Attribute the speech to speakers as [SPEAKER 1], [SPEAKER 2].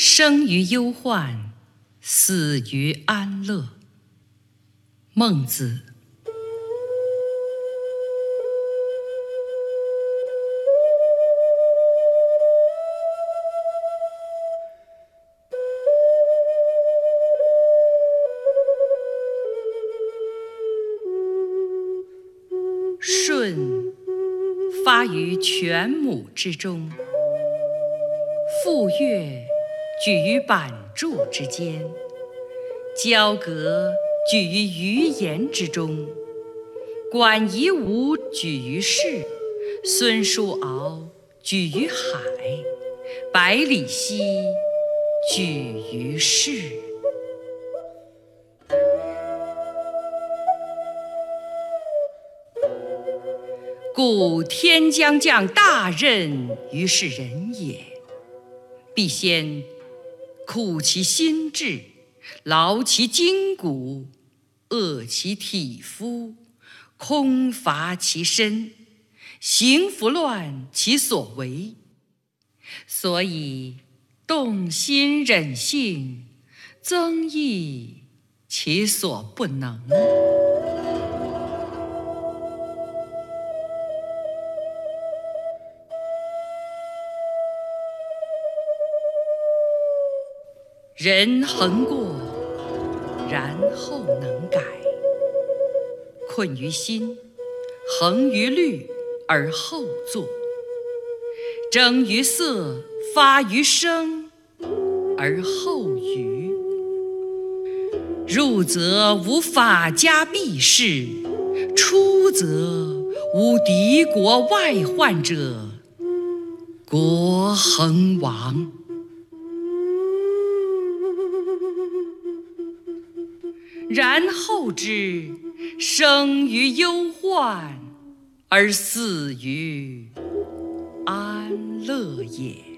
[SPEAKER 1] 生于忧患，死于安乐。孟子。舜发于犬母之中，傅说举于版筑之间，交革举于鱼盐之中，管夷吾举于市，孙叔敖举于海，百里奚举于市。故天将降大任于是人也，必先苦其心志，劳其筋骨，饿其体肤，空乏其身，行拂乱其所为。所以动心忍性，增益其所不能。人恒过，然后能改。困于心，恒于虑，而后作；征于色，发于声，而后语。入则无法家避世，出则无敌国外患者，国恒亡。然后知生于忧患，而死于安乐也。